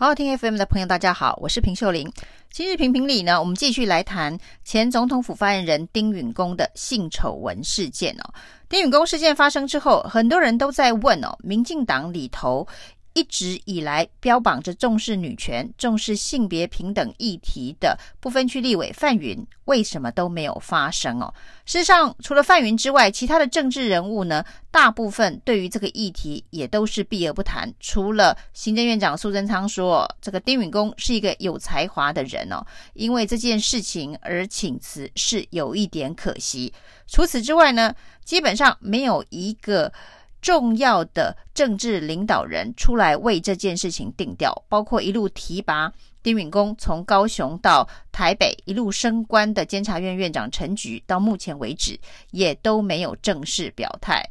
好好听 FM 的朋友，大家好，我是平秀玲。今日评评理呢，我们继续来谈前总统府发言人丁允恭的性丑闻事件哦。丁允恭事件发生之后，很多人都在问哦，民进党里头。一直以来标榜着重视女权、重视性别平等议题的不分区立委范云，为什么都没有发声哦？事实上，除了范云之外，其他的政治人物呢，大部分对于这个议题也都是避而不谈。除了行政院长苏贞昌说，这个丁允恭是一个有才华的人哦，因为这件事情而请辞是有一点可惜。除此之外呢，基本上没有一个。重要的政治领导人出来为这件事情定调，包括一路提拔丁允恭从高雄到台北一路升官的监察院院长陈菊，到目前为止也都没有正式表态。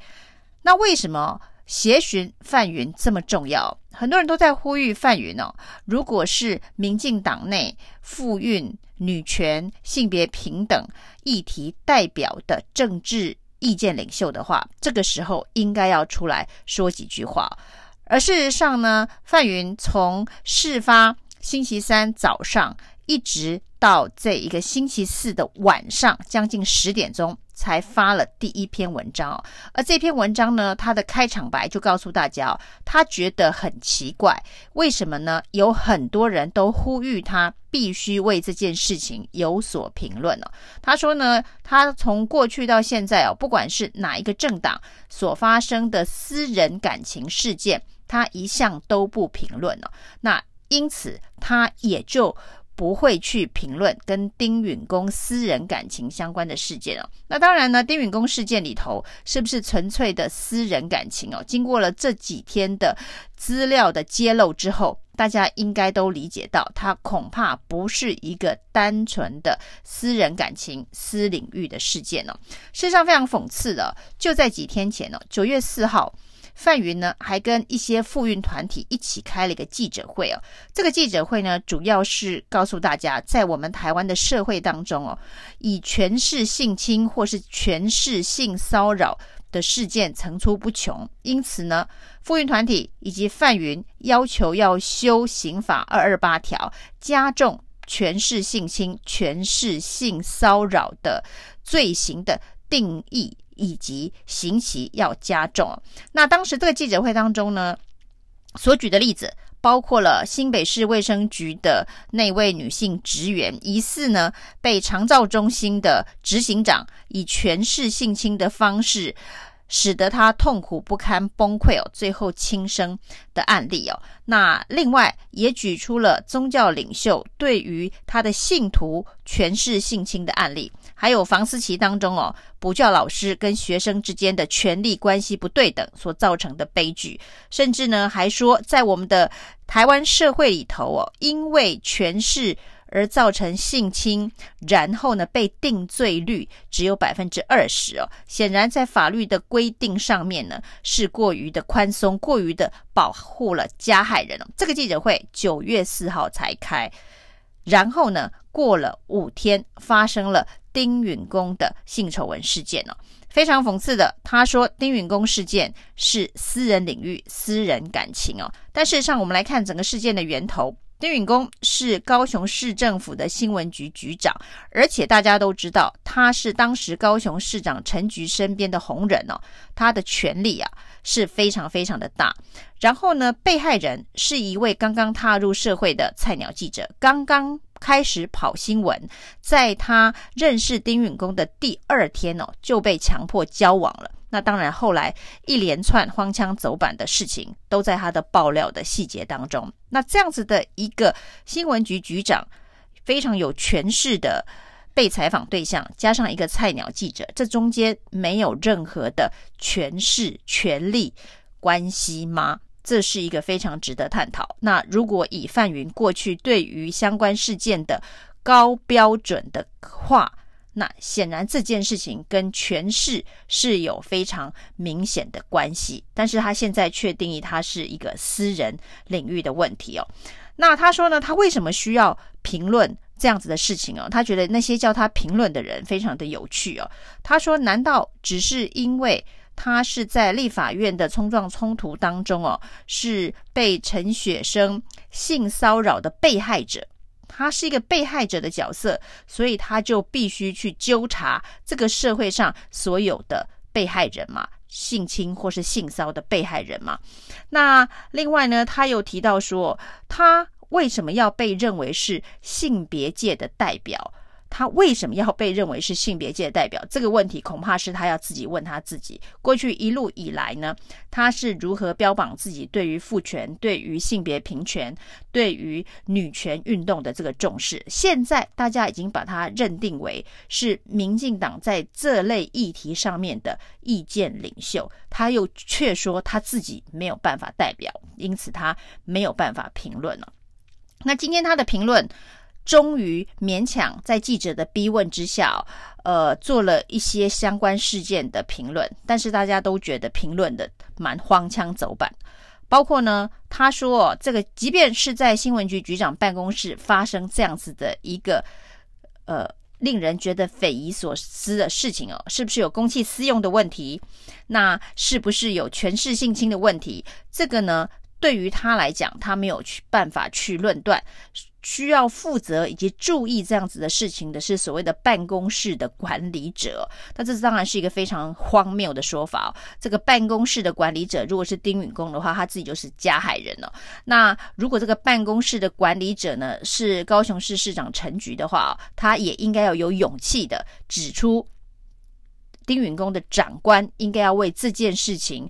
那为什么协寻范云这么重要？很多人都在呼吁范云哦，如果是民进党内妇运、女权、性别平等议题代表的政治。意见领袖的话，这个时候应该要出来说几句话。而事实上呢，范云从事发星期三早上一直到这一个星期四的晚上，将近十点钟。才发了第一篇文章哦，而这篇文章呢，他的开场白就告诉大家哦，他觉得很奇怪，为什么呢？有很多人都呼吁他必须为这件事情有所评论哦。他说呢，他从过去到现在哦，不管是哪一个政党所发生的私人感情事件，他一向都不评论哦。那因此他也就。不会去评论跟丁允恭私人感情相关的事件哦。那当然呢，丁允恭事件里头是不是纯粹的私人感情哦？经过了这几天的资料的揭露之后，大家应该都理解到，他恐怕不是一个单纯的私人感情、私领域的事件哦。事实上，非常讽刺的，就在几天前哦，九月四号。范云呢，还跟一些妇运团体一起开了一个记者会哦。这个记者会呢，主要是告诉大家，在我们台湾的社会当中哦，以权势性侵或是权势性骚扰的事件层出不穷。因此呢，妇运团体以及范云要求要修刑法二二八条，加重权势性侵、权势性骚扰的罪行的定义。以及刑期要加重。那当时这个记者会当中呢，所举的例子包括了新北市卫生局的那位女性职员，疑似呢被长照中心的执行长以权势性侵的方式，使得他痛苦不堪、崩溃哦，最后轻生的案例哦。那另外也举出了宗教领袖对于他的信徒权势性侵的案例。还有房思琪当中哦，补教老师跟学生之间的权力关系不对等所造成的悲剧，甚至呢还说，在我们的台湾社会里头哦，因为权势而造成性侵，然后呢被定罪率只有百分之二十哦，显然在法律的规定上面呢是过于的宽松，过于的保护了加害人哦。这个记者会九月四号才开，然后呢过了五天发生了。丁允恭的性丑闻事件哦，非常讽刺的。他说丁允恭事件是私人领域、私人感情哦。但事实上，我们来看整个事件的源头。丁允恭是高雄市政府的新闻局局长，而且大家都知道他是当时高雄市长陈菊身边的红人哦，他的权力啊是非常非常的大。然后呢，被害人是一位刚刚踏入社会的菜鸟记者，刚刚。开始跑新闻，在他认识丁允恭的第二天哦，就被强迫交往了。那当然，后来一连串荒腔走板的事情都在他的爆料的细节当中。那这样子的一个新闻局局长，非常有权势的被采访对象，加上一个菜鸟记者，这中间没有任何的权势、权力关系吗？这是一个非常值得探讨。那如果以范云过去对于相关事件的高标准的话，那显然这件事情跟权势是有非常明显的关系。但是他现在却定义它是一个私人领域的问题哦。那他说呢，他为什么需要评论这样子的事情哦？他觉得那些叫他评论的人非常的有趣哦。他说，难道只是因为？他是在立法院的冲撞冲突当中哦，是被陈雪生性骚扰的被害者。他是一个被害者的角色，所以他就必须去纠查这个社会上所有的被害人嘛，性侵或是性骚的被害人嘛。那另外呢，他又提到说，他为什么要被认为是性别界的代表？他为什么要被认为是性别界代表？这个问题恐怕是他要自己问他自己。过去一路以来呢，他是如何标榜自己对于父权、对于性别平权、对于女权运动的这个重视？现在大家已经把他认定为是民进党在这类议题上面的意见领袖，他又却说他自己没有办法代表，因此他没有办法评论了。那今天他的评论。终于勉强在记者的逼问之下，呃，做了一些相关事件的评论，但是大家都觉得评论的蛮荒腔走板。包括呢，他说这个即便是在新闻局局长办公室发生这样子的一个呃令人觉得匪夷所思的事情哦，是不是有公器私用的问题？那是不是有权势性侵的问题？这个呢，对于他来讲，他没有去办法去论断。需要负责以及注意这样子的事情的是所谓的办公室的管理者，那这当然是一个非常荒谬的说法哦。这个办公室的管理者如果是丁允恭的话，他自己就是加害人了。那如果这个办公室的管理者呢是高雄市市长陈菊的话，他也应该要有勇气的指出丁允恭的长官应该要为这件事情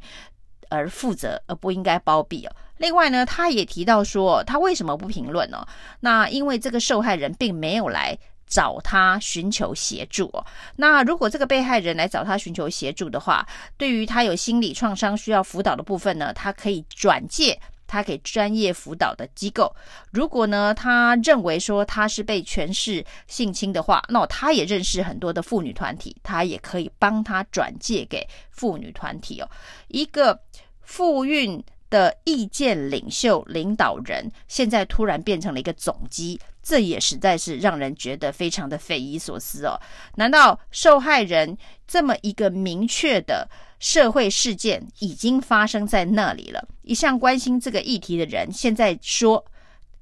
而负责，而不应该包庇哦。另外呢，他也提到说，他为什么不评论呢？那因为这个受害人并没有来找他寻求协助哦。那如果这个被害人来找他寻求协助的话，对于他有心理创伤需要辅导的部分呢，他可以转介他给专业辅导的机构。如果呢，他认为说他是被权势性侵的话，那他也认识很多的妇女团体，他也可以帮他转介给妇女团体哦。一个妇运。的意见领袖领导人，现在突然变成了一个总机，这也实在是让人觉得非常的匪夷所思哦。难道受害人这么一个明确的社会事件已经发生在那里了？一向关心这个议题的人，现在说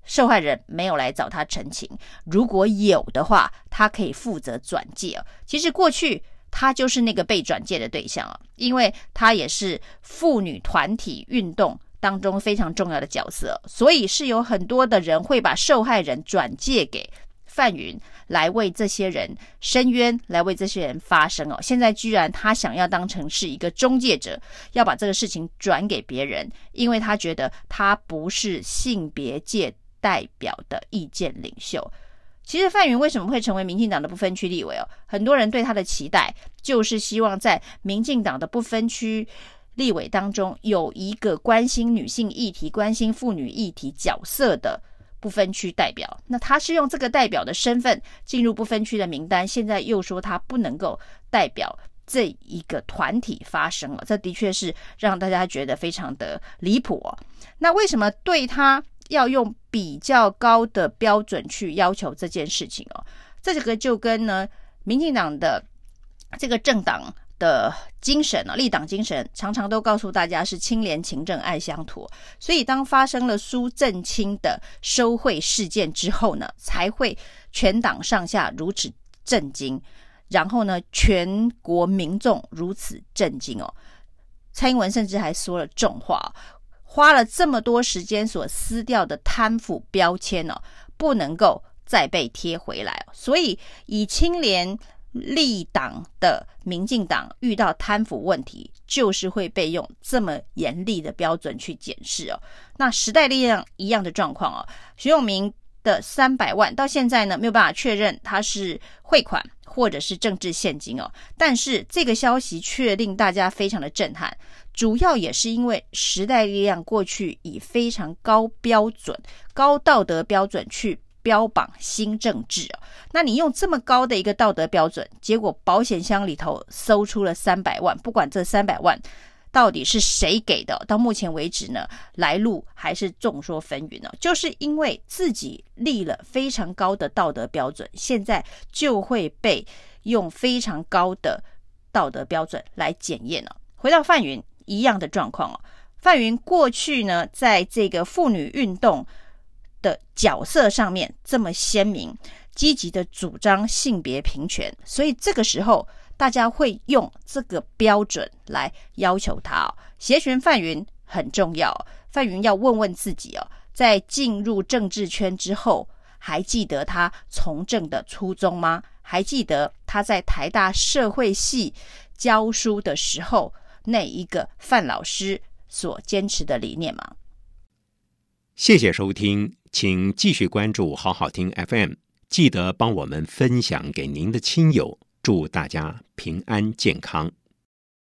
受害人没有来找他澄清，如果有的话，他可以负责转介哦。其实过去。他就是那个被转介的对象啊，因为他也是妇女团体运动当中非常重要的角色，所以是有很多的人会把受害人转借给范云来为这些人伸冤，来为这些人发声哦。现在居然他想要当成是一个中介者，要把这个事情转给别人，因为他觉得他不是性别界代表的意见领袖。其实范云为什么会成为民进党的不分区立委哦？很多人对他的期待就是希望在民进党的不分区立委当中有一个关心女性议题、关心妇女议题角色的不分区代表。那他是用这个代表的身份进入不分区的名单，现在又说他不能够代表这一个团体发声了，这的确是让大家觉得非常的离谱哦。那为什么对他？要用比较高的标准去要求这件事情哦，这个就跟呢，民进党的这个政党的精神啊，立党精神常常都告诉大家是清廉勤政爱乡土，所以当发生了苏震清的收贿事件之后呢，才会全党上下如此震惊，然后呢，全国民众如此震惊哦，蔡英文甚至还说了重话。花了这么多时间所撕掉的贪腐标签哦，不能够再被贴回来。所以，以清廉立党的民进党遇到贪腐问题，就是会被用这么严厉的标准去检视哦。那时代力量一样的状况哦，徐永明的三百万到现在呢，没有办法确认他是汇款或者是政治现金哦。但是这个消息却令大家非常的震撼。主要也是因为时代力量过去以非常高标准、高道德标准去标榜新政治啊，那你用这么高的一个道德标准，结果保险箱里头搜出了三百万，不管这三百万到底是谁给的，到目前为止呢，来路还是众说纷纭呢。就是因为自己立了非常高的道德标准，现在就会被用非常高的道德标准来检验了。回到范云一样的状况哦。范云过去呢，在这个妇女运动的角色上面这么鲜明，积极的主张性别平权，所以这个时候大家会用这个标准来要求他哦。协寻范云很重要，范云要问问自己哦，在进入政治圈之后，还记得他从政的初衷吗？还记得他在台大社会系教书的时候，那一个范老师所坚持的理念吗？谢谢收听，请继续关注好好听 FM，记得帮我们分享给您的亲友，祝大家平安健康。